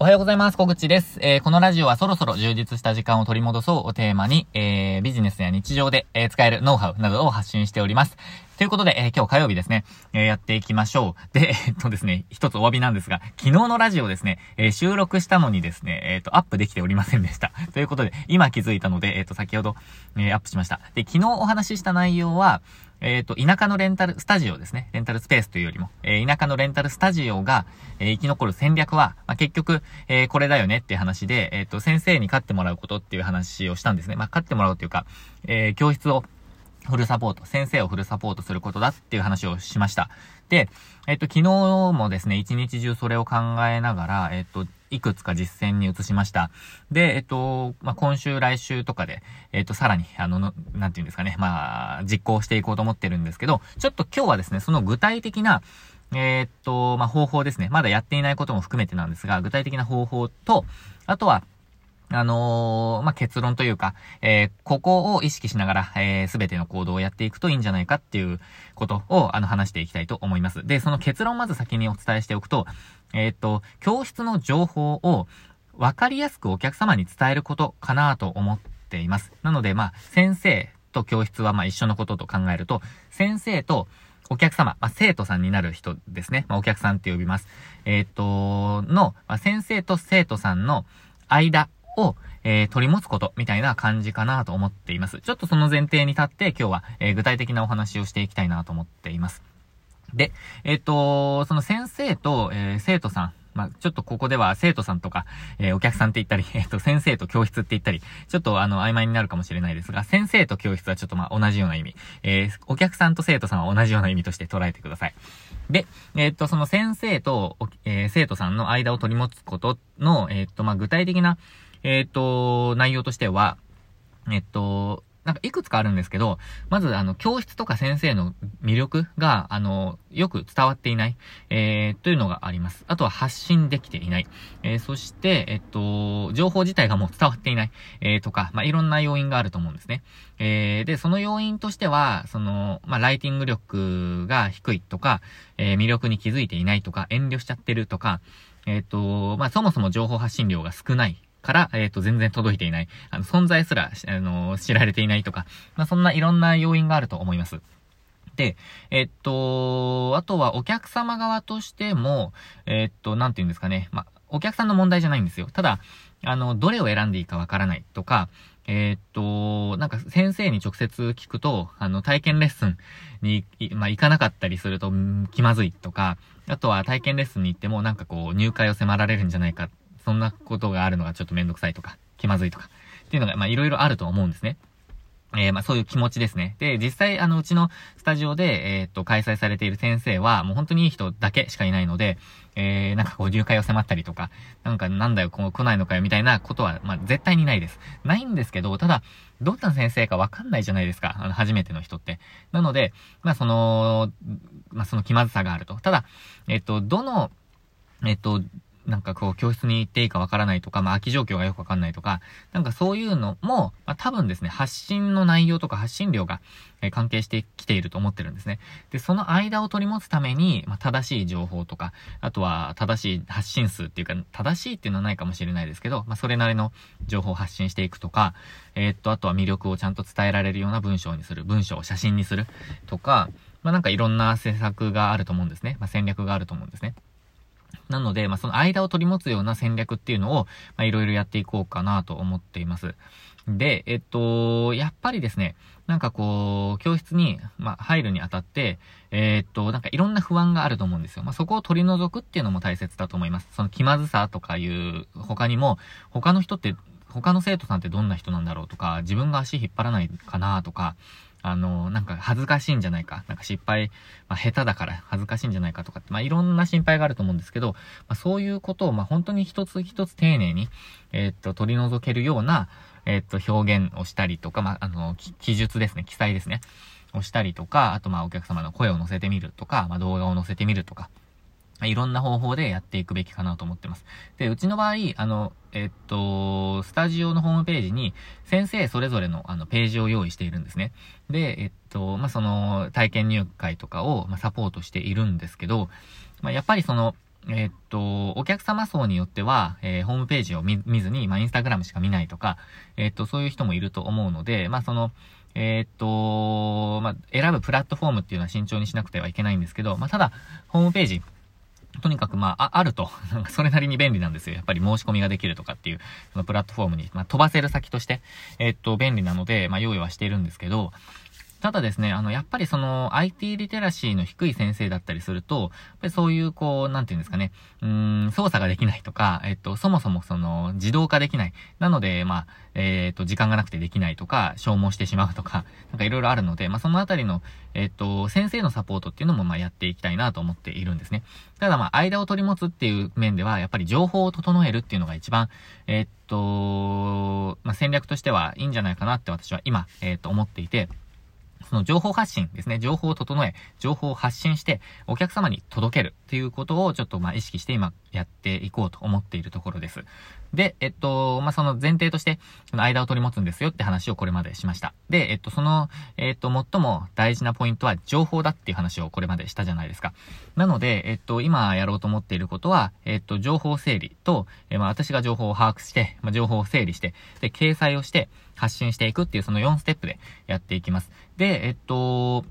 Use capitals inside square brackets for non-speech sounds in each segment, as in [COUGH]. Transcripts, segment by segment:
おはようございます。小口です。えー、このラジオはそろそろ充実した時間を取り戻そうをテーマに、えー、ビジネスや日常で、えー、使えるノウハウなどを発信しております。ということで、えー、今日火曜日ですね、えー、やっていきましょう。で、えっとですね、一つお詫びなんですが、昨日のラジオですね、え、収録したのにですね、えっ、と、アップできておりませんでした。ということで、今気づいたので、えっ、と、先ほど、えアップしました。で、昨日お話しした内容は、えっ、ー、と、田舎のレンタルスタジオですね。レンタルスペースというよりも、えー、田舎のレンタルスタジオが、えー、生き残る戦略は、まあ、結局、えこれだよねっていう話で、えっ、と、先生に勝ってもらうことっていう話をしたんですね。まあ、勝ってもらうというか、え教室をフルサポート、先生をフルサポートすることだっていう話をしました。で、えっと、昨日もですね、一日中それを考えながら、えっと、いくつか実践に移しました。で、えっと、まあ、今週、来週とかで、えっと、さらに、あの、なんて言うんですかね、まあ、実行していこうと思ってるんですけど、ちょっと今日はですね、その具体的な、えー、っと、まあ、方法ですね。まだやっていないことも含めてなんですが、具体的な方法と、あとは、あのー、まあ、結論というか、えー、ここを意識しながら、えす、べての行動をやっていくといいんじゃないかっていうことを、あの、話していきたいと思います。で、その結論をまず先にお伝えしておくと、えっと、教室の情報を分かりやすくお客様に伝えることかなと思っています。なので、まあ、先生と教室は、ま、一緒のことと考えると、先生とお客様、まあ、生徒さんになる人ですね。まあ、お客さんって呼びます。えっ、と、の、まあ、先生と生徒さんの間を、えー、取り持つことみたいな感じかなと思っています。ちょっとその前提に立って今日は、えー、具体的なお話をしていきたいなと思っています。で、えっ、ー、と、その先生と、え、生徒さん、まあ、ちょっとここでは生徒さんとか、えー、お客さんって言ったり、[LAUGHS] えっ、と、先生と教室って言ったり、ちょっとあの、曖昧になるかもしれないですが、先生と教室はちょっとま、同じような意味。えお客さんと生徒さんは同じような意味として捉えてください。で、えっ、と、その先生と、え生徒さんの間を取り持つことの、えっ、と、まあ、具体的な、えっ、ー、と、内容としては、えっと、なんかいくつかあるんですけど、まずあの、教室とか先生の魅力が、あの、よく伝わっていない、えー、というのがあります。あとは発信できていない。えー、そして、えっと、情報自体がもう伝わっていない、えー、とか、まあ、いろんな要因があると思うんですね。えー、で、その要因としては、その、まあ、ライティング力が低いとか、えー、魅力に気づいていないとか、遠慮しちゃってるとか、えっ、と、まあ、そもそも情報発信量が少ないから、えっ、ー、と、全然届いていない。あの、存在すら、あの、知られていないとか、まあ、そんないろんな要因があると思います。で、えっと、あとはお客様側としても、えっと、なんて言うんですかね。まあ、お客さんの問題じゃないんですよ。ただ、あの、どれを選んでいいかわからないとか、えー、っと、なんか先生に直接聞くと、あの、体験レッスンに、まあ、行かなかったりすると、気まずいとか、あとは体験レッスンに行っても、なんかこう、入会を迫られるんじゃないかそんなことがあるのがちょっとめんどくさいとか、気まずいとか、っていうのが、まあいろいろあると思うんですね。えー、まあそういう気持ちですね。で、実際、あの、うちのスタジオで、えー、っと、開催されている先生は、もう本当にいい人だけしかいないので、えー、なんかこう、入会を迫ったりとか、なんかなんだよ、こう来ないのかよ、みたいなことは、まあ絶対にないです。ないんですけど、ただ、どんな先生かわかんないじゃないですか。あの、初めての人って。なので、まあその、まあその気まずさがあると。ただ、えっと、どの、えっと、なんかこう、教室に行っていいかわからないとか、まあ、空き状況がよくわかんないとか、なんかそういうのも、まあ、多分ですね、発信の内容とか発信量が、え関係してきていると思ってるんですね。で、その間を取り持つために、まあ、正しい情報とか、あとは正しい発信数っていうか、正しいっていうのはないかもしれないですけど、まあ、それなりの情報を発信していくとか、えー、っと、あとは魅力をちゃんと伝えられるような文章にする、文章を写真にするとか、まあ、なんかいろんな施策があると思うんですね。まあ、戦略があると思うんですね。なので、まあ、その間を取り持つような戦略っていうのを、まあ、いろいろやっていこうかなと思っています。で、えっと、やっぱりですね、なんかこう、教室に、まあ、入るにあたって、えー、っと、なんかいろんな不安があると思うんですよ。まあ、そこを取り除くっていうのも大切だと思います。その気まずさとかいう他にも、他の人って、他の生徒さんってどんな人なんだろうとか、自分が足引っ張らないかなとか、あの、なんか恥ずかしいんじゃないか、なんか失敗、まあ、下手だから恥ずかしいんじゃないかとかって、まあ、いろんな心配があると思うんですけど、まあ、そういうことを、まあ、本当に一つ一つ丁寧に、えー、っと、取り除けるような、えー、っと、表現をしたりとか、まあ、あの、記述ですね、記載ですね、をしたりとか、あと、まあ、お客様の声を載せてみるとか、まあ、動画を載せてみるとか、いろんな方法でやっていくべきかなと思ってます。で、うちの場合、あの、えっと、スタジオのホームページに先生それぞれのあのページを用意しているんですね。で、えっと、まあ、その体験入会とかを、まあ、サポートしているんですけど、まあ、やっぱりその、え、っと、お客様層によっては、えー、ホームページを見ずに、まあ、インスタグラムしか見ないとか、え、っと、そういう人もいると思うので、まあ、その、えっと、まあ、選ぶプラットフォームっていうのは慎重にしなくてはいけないんですけど、まあ、ただ、ホームページ、とにかくまあ、あ、あると、[LAUGHS] それなりに便利なんですよ。やっぱり申し込みができるとかっていう、そのプラットフォームに、まあ、飛ばせる先として、えっと、便利なので、まあ、用意はしているんですけど、ただですね、あの、やっぱりその、IT リテラシーの低い先生だったりすると、そういう、こう、なんていうんですかね、うーん、操作ができないとか、えっと、そもそもその、自動化できない。なので、まあ、えっと、時間がなくてできないとか、消耗してしまうとか、[LAUGHS] なんかいろいろあるので、まあ、そのあたりの、えっと、先生のサポートっていうのも、まあ、やっていきたいなと思っているんですね。ただ、まあ、間を取り持つっていう面では、やっぱり情報を整えるっていうのが一番、えっと、まあ、戦略としてはいいんじゃないかなって私は今、えっと、思っていて、その情報発信ですね、情報を整え、情報を発信して、お客様に届けるということをちょっとまあ意識して今やっていこうと思っているところです。で、えっと、まあ、その前提として、その間を取り持つんですよって話をこれまでしました。で、えっと、その、えっと、最も大事なポイントは情報だっていう話をこれまでしたじゃないですか。なので、えっと、今やろうと思っていることは、えっと、情報整理と、えまあ、私が情報を把握して、まあ、情報を整理して、で、掲載をして、発信していくっていうその4ステップでやっていきます。で、えっと、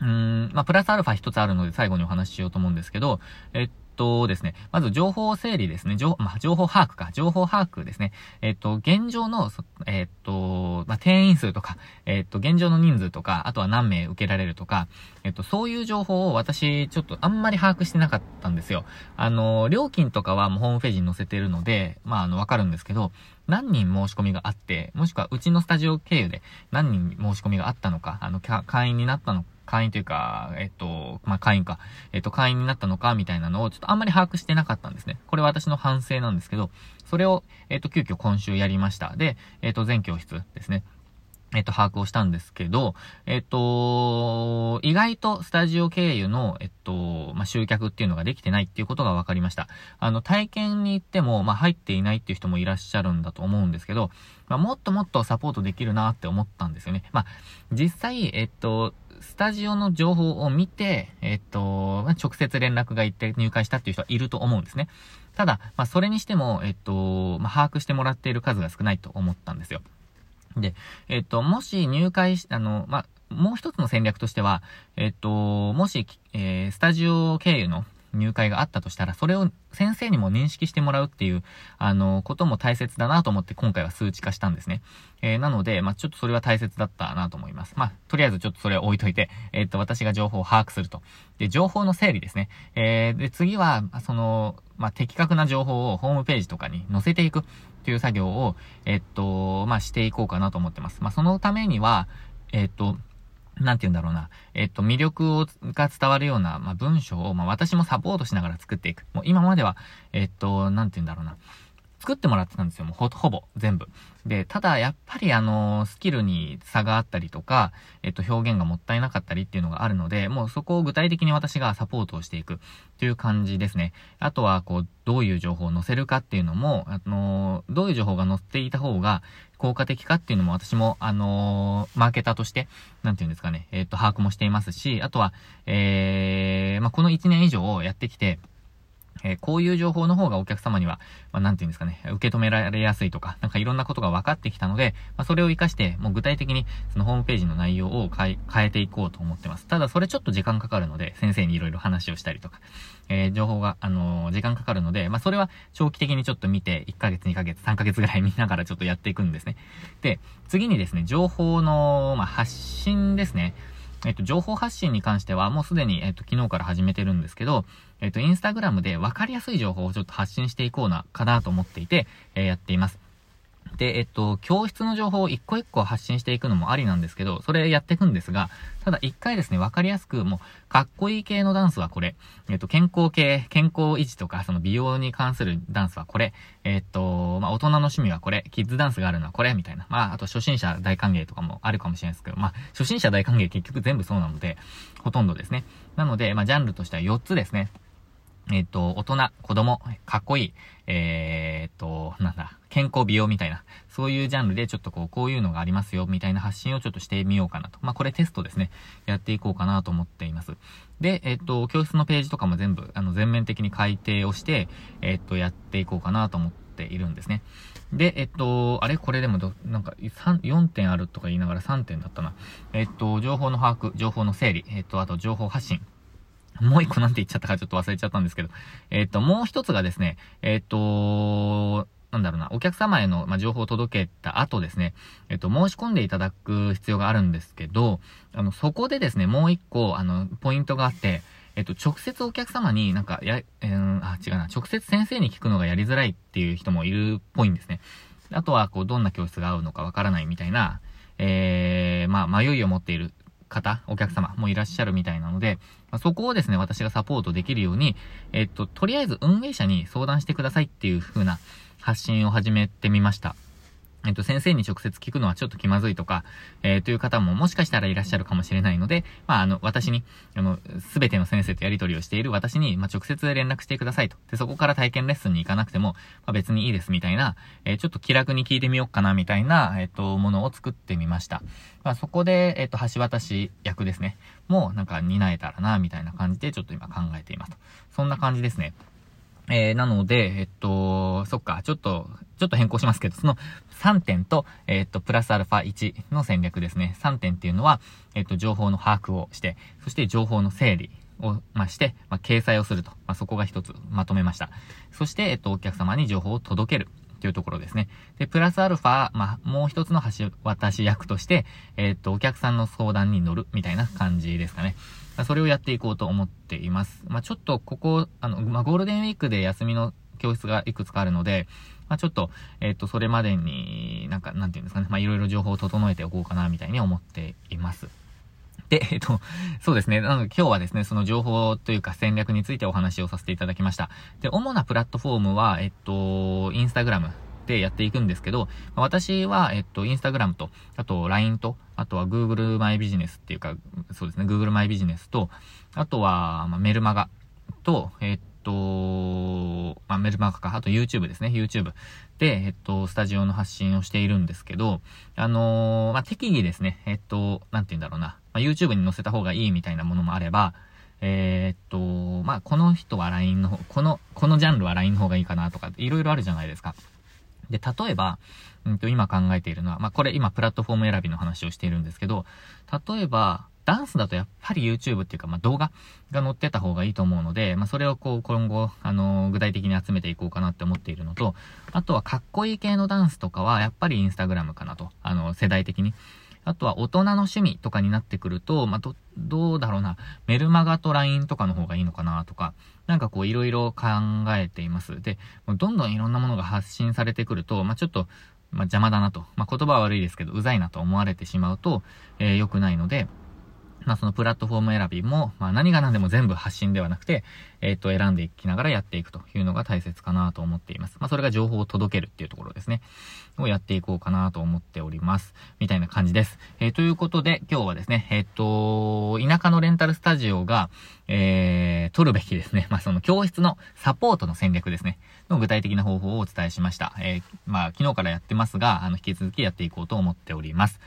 うん、まあ、プラスアルファ一つあるので最後にお話ししようと思うんですけど、えっとですね、まず情報整理ですね。情,、まあ、情報把握か。情報把握ですね。えっと、現状の、えっと、まあ、定員数とか、えっと、現状の人数とか、あとは何名受けられるとか、えっと、そういう情報を私、ちょっとあんまり把握してなかったんですよ。あの、料金とかはもうホームページに載せてるので、まあ、あの、わかるんですけど、何人申し込みがあって、もしくはうちのスタジオ経由で何人申し込みがあったのか、あの、会員になったの会員というか、えっと、まあ、会員か、えっと、会員になったのか、みたいなのを、ちょっとあんまり把握してなかったんですね。これは私の反省なんですけど、それを、えっと、急遽今週やりました。で、えっと、全教室ですね。えっと、把握をしたんですけど、えっと、意外とスタジオ経由の、えっと、まあ、集客っていうのができてないっていうことが分かりました。あの、体験に行っても、まあ、入っていないっていう人もいらっしゃるんだと思うんですけど、まあ、もっともっとサポートできるなって思ったんですよね。まあ、実際、えっと、スタジオの情報を見て、えっと、直接連絡が行って入会したっていう人はいると思うんですね。ただ、まあ、それにしても、えっと、まあ、把握してもらっている数が少ないと思ったんですよ。で、えっと、もし入会し、あの、まあ、もう一つの戦略としては、えっと、もし、えー、スタジオ経由の入会があったとしたら、それを先生にも認識してもらうっていう、あの、ことも大切だなと思って今回は数値化したんですね。えー、なので、まあ、ちょっとそれは大切だったなと思います。まあ、とりあえずちょっとそれを置いといて、[LAUGHS] えー、っと、私が情報を把握すると。で、情報の整理ですね。えー、で、次は、その、まあ、的確な情報をホームページとかに載せていくっていう作業を、えっと、まあ、していこうかなと思ってます。まあ、そのためには、えっと、なんて言うんだろうな。えっと、魅力をが伝わるような、まあ、文章を、まあ、私もサポートしながら作っていく。もう今までは、えっと、なんて言うんだろうな。作ってもらってたんですよ。もうほ、ほぼ、全部。で、ただ、やっぱりあの、スキルに差があったりとか、えっと、表現がもったいなかったりっていうのがあるので、もうそこを具体的に私がサポートをしていくっていう感じですね。あとは、こう、どういう情報を載せるかっていうのも、あの、どういう情報が載っていた方が効果的かっていうのも私も、あのマーケターとして、なんていうんですかね、えっと、把握もしていますし、あとは、えー、まあ、この1年以上やってきて、えー、こういう情報の方がお客様には、まあ、なんていうんですかね、受け止められやすいとか、なんかいろんなことが分かってきたので、まあ、それを活かして、もう具体的にそのホームページの内容を変え、変えていこうと思ってます。ただそれちょっと時間かかるので、先生にいろいろ話をしたりとか、えー、情報が、あのー、時間かかるので、まあ、それは長期的にちょっと見て、1ヶ月、2ヶ月、3ヶ月ぐらい見ながらちょっとやっていくんですね。で、次にですね、情報の、まあ、発信ですね。えっと、情報発信に関しては、もうすでに、えっと、昨日から始めてるんですけど、えっと、インスタグラムで分かりやすい情報をちょっと発信していこうな、かなと思っていて、えー、やっています。で、えっと、教室の情報を一個一個発信していくのもありなんですけど、それやっていくんですが、ただ一回ですね、わかりやすく、もう、かっこいい系のダンスはこれ、えっと、健康系、健康維持とか、その美容に関するダンスはこれ、えっと、まあ、大人の趣味はこれ、キッズダンスがあるのはこれ、みたいな。まあ、あと初心者大歓迎とかもあるかもしれないですけど、まあ、初心者大歓迎結局全部そうなので、ほとんどですね。なので、まあ、ジャンルとしては4つですね。えっ、と、大人、子供、かっこいい、えっ、と、なんだ、健康美容みたいな、そういうジャンルでちょっとこう、こういうのがありますよ、みたいな発信をちょっとしてみようかなと。まあ、これテストですね。やっていこうかなと思っています。で、えっ、と、教室のページとかも全部、あの、全面的に改定をして、えっ、と、やっていこうかなと思っているんですね。で、えっと、あれ？これでもど、なんか、3、4点あるとか言いながら3点だったな。えっと、情報の把握、情報の整理、えっと、あと情報発信。もう一個なんて言っちゃったかちょっと忘れちゃったんですけど、えっ、と、もう一つがですね、えっ、と、なんだろうな、お客様への、ま、情報を届けた後ですね、えっ、と、申し込んでいただく必要があるんですけど、あの、そこでですね、もう一個、あの、ポイントがあって、えっと、直接お客様になんか、や、えー、あ、違うな、直接先生に聞くのがやりづらいっていう人もいるっぽいんですね。あとは、こう、どんな教室が合うのかわからないみたいな、えー、まあ、迷いを持っている方、お客様もいらっしゃるみたいなので、まあ、そこをですね、私がサポートできるように、えっと、とりあえず運営者に相談してくださいっていう風な発信を始めてみました。えっと、先生に直接聞くのはちょっと気まずいとか、えー、という方ももしかしたらいらっしゃるかもしれないので、まあ、あの、私に、あの、すべての先生とやり取りをしている私に、まあ、直接連絡してくださいと。で、そこから体験レッスンに行かなくても、まあ、別にいいですみたいな、えー、ちょっと気楽に聞いてみようかなみたいな、えっ、と、ものを作ってみました。まあ、そこで、えっ、と、橋渡し役ですね。もう、なんか担えたらな、みたいな感じで、ちょっと今考えています。そんな感じですね。えー、なので、えっと、そっか、ちょっと、ちょっと変更しますけど、その3点と、えっと、プラスアルファ1の戦略ですね。3点っていうのは、えっと、情報の把握をして、そして情報の整理を、まあ、して、まあ、掲載をすると。まあ、そこが一つまとめました。そして、えっと、お客様に情報を届ける。というところですね。で、プラスアルファ、まあ、もう一つの橋渡し役として、えっと、お客さんの相談に乗るみたいな感じですかね。それをやっていこうと思っています。まあ、ちょっとここ、あの、まあ、ゴールデンウィークで休みの教室がいくつかあるので、まあ、ちょっと、えっ、と、それまでになんか、なんていうんですかね、まあ、いろいろ情報を整えておこうかな、みたいに思っています。で、えっと、そうですね。なので今日はですね、その情報というか戦略についてお話をさせていただきました。で、主なプラットフォームは、えっと、インスタグラムでやっていくんですけど、私は、えっと、インスタグラムと、あと LINE と、あとは Google マイビジネスっていうか、そうですね、Google マイビジネスと、あとは、まメルマガと、えっと、まあ、メルマガか、あと YouTube ですね、YouTube で、えっと、スタジオの発信をしているんですけど、あのー、まあ、適宜ですね、えっと、なんて言うんだろうな、まあ、YouTube に載せた方がいいみたいなものもあれば、えー、っと、まあ、この人は LINE の方、この、このジャンルは LINE の方がいいかなとか、いろいろあるじゃないですか。で、例えば、うんと、今考えているのは、まあ、これ今プラットフォーム選びの話をしているんですけど、例えば、ダンスだとやっぱり YouTube っていうか、まあ、動画が載ってた方がいいと思うので、まあ、それをこう、今後、あのー、具体的に集めていこうかなって思っているのと、あとはかっこいい系のダンスとかは、やっぱり Instagram かなと、あの、世代的に。あとは大人の趣味とかになってくると、まあ、ど、どうだろうな、メルマガと LINE とかの方がいいのかなとか、なんかこういろいろ考えています。で、どんどんいろんなものが発信されてくると、まあ、ちょっと、まあ、邪魔だなと。まあ、言葉は悪いですけど、うざいなと思われてしまうと、えー、良くないので、まあそのプラットフォーム選びも、まあ何が何でも全部発信ではなくて、えっ、と選んでいきながらやっていくというのが大切かなと思っています。まあそれが情報を届けるっていうところですね。をやっていこうかなと思っております。みたいな感じです。えー、ということで今日はですね、えっ、と、田舎のレンタルスタジオが、えー、取るべきですね。まあその教室のサポートの戦略ですね。の具体的な方法をお伝えしました。えー、まあ昨日からやってますが、あの引き続きやっていこうと思っております。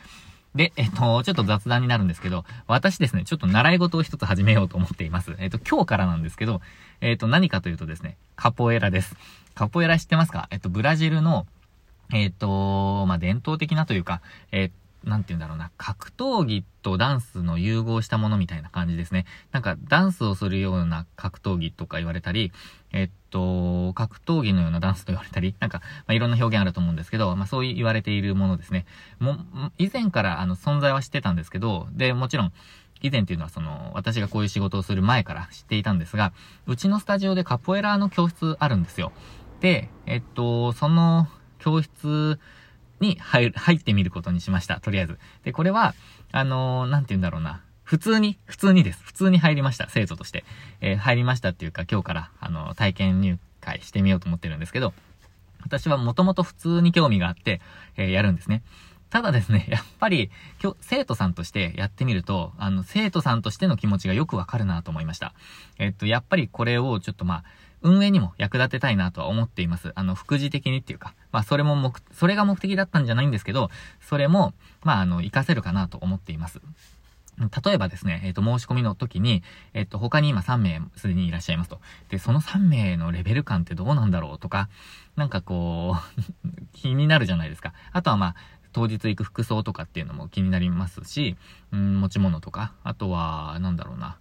で、えっと、ちょっと雑談になるんですけど、私ですね、ちょっと習い事を一つ始めようと思っています。えっと、今日からなんですけど、えっと、何かというとですね、カポエラです。カポエラ知ってますか？えっと、ブラジルの、えっと、まあ、伝統的なというか、えっなんて言うんだろうな、格闘技とダンスの融合したものみたいな感じですね。なんか、ダンスをするような格闘技とか言われたり、えっと、格闘技のようなダンスと言われたり、なんか、まあ、いろんな表現あると思うんですけど、まあ、そう言われているものですね。も、以前からあの、存在は知ってたんですけど、で、もちろん、以前っていうのはその、私がこういう仕事をする前から知っていたんですが、うちのスタジオでカポエラーの教室あるんですよ。で、えっと、その教室に入入ってみることにしました。とりあえず。で、これは、あのー、なんて言うんだろうな。普通に、普通にです。普通に入りました。生徒として。えー、入りましたっていうか、今日から、あのー、体験入会してみようと思ってるんですけど、私はもともと普通に興味があって、えー、やるんですね。ただですね、[LAUGHS] やっぱり、今日、生徒さんとしてやってみると、あの、生徒さんとしての気持ちがよくわかるなと思いました。えっと、やっぱりこれをちょっとまあ、運営にも役立てたいなとは思っています。あの、副次的にっていうか、まあ、それも目、それが目的だったんじゃないんですけど、それも、まあ、あの、活かせるかなと思っています。例えばですね、えっ、ー、と、申し込みの時に、えっ、ー、と、他に今3名すでにいらっしゃいますと。で、その3名のレベル感ってどうなんだろうとか、なんかこう [LAUGHS] 気になるじゃないですか。あとはまあ、当日行く服装とかっていうのも気になりますし、うん、持ち物とか、あとは、なんだろうな。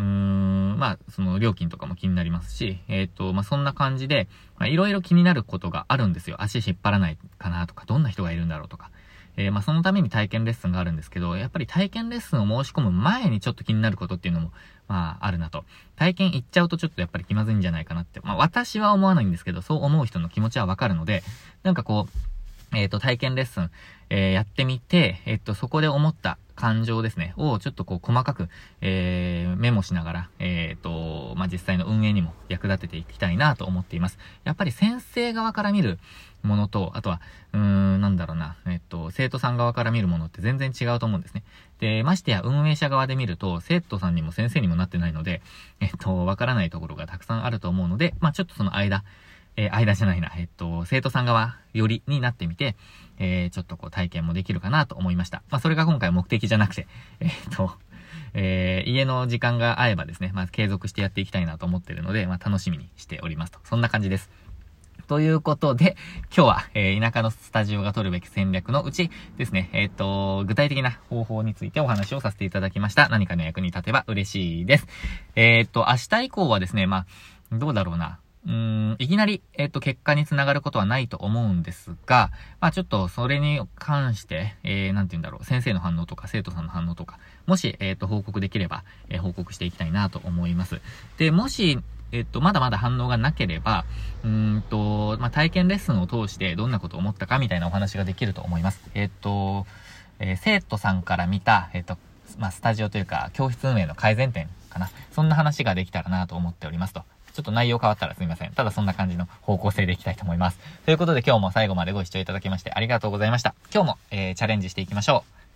うーん、まあ、その料金とかも気になりますし、えっ、ー、と、まあ、そんな感じで、まあ、いろいろ気になることがあるんですよ。足引っ張らないかなとか、どんな人がいるんだろうとか。えー、まあ、そのために体験レッスンがあるんですけど、やっぱり体験レッスンを申し込む前にちょっと気になることっていうのも、まあ、あるなと。体験行っちゃうとちょっとやっぱり気まずいんじゃないかなって。まあ、私は思わないんですけど、そう思う人の気持ちはわかるので、なんかこう、えっ、と、体験レッスン、え、やってみて、えっ、と、そこで思った感情ですね、をちょっとこう細かく、えー、メモしながら、えっ、と、まあ、実際の運営にも役立てていきたいなと思っています。やっぱり先生側から見る、ものと、あとは、うーん、なんだろうな、えっと、生徒さん側から見るものって全然違うと思うんですね。で、ましてや運営者側で見ると、生徒さんにも先生にもなってないので、えっと、わからないところがたくさんあると思うので、まあちょっとその間、えー、間じゃないな、えっと、生徒さん側よりになってみて、えー、ちょっとこう体験もできるかなと思いました。まあそれが今回目的じゃなくて、えっと、えー、家の時間が合えばですね、まあ継続してやっていきたいなと思ってるので、まあ楽しみにしておりますと。そんな感じです。ということで、今日は、えー、田舎のスタジオが取るべき戦略のうちですね、えっ、ー、と、具体的な方法についてお話をさせていただきました。何かの役に立てば嬉しいです。えっ、ー、と、明日以降はですね、まあ、どうだろうな。うーん、いきなり、えっ、と、結果につながることはないと思うんですが、まあちょっとそれに関して、えー、なんて言うんだろう、先生の反応とか生徒さんの反応とか、もし、えっ、と、報告できれば、え報告していきたいなと思います。で、もし、えっと、まだまだ反応がなければ、うんと、まあ、体験レッスンを通してどんなことを思ったかみたいなお話ができると思います。えっと、え、生徒さんから見た、えっと、まあ、スタジオというか、教室運営の改善点かな。そんな話ができたらなと思っておりますと。ちょっと内容変わったらすいません。ただそんな感じの方向性でいきたいと思います。ということで今日も最後までご視聴いただきましてありがとうございました。今日も、えー、チャレンジしていきましょう。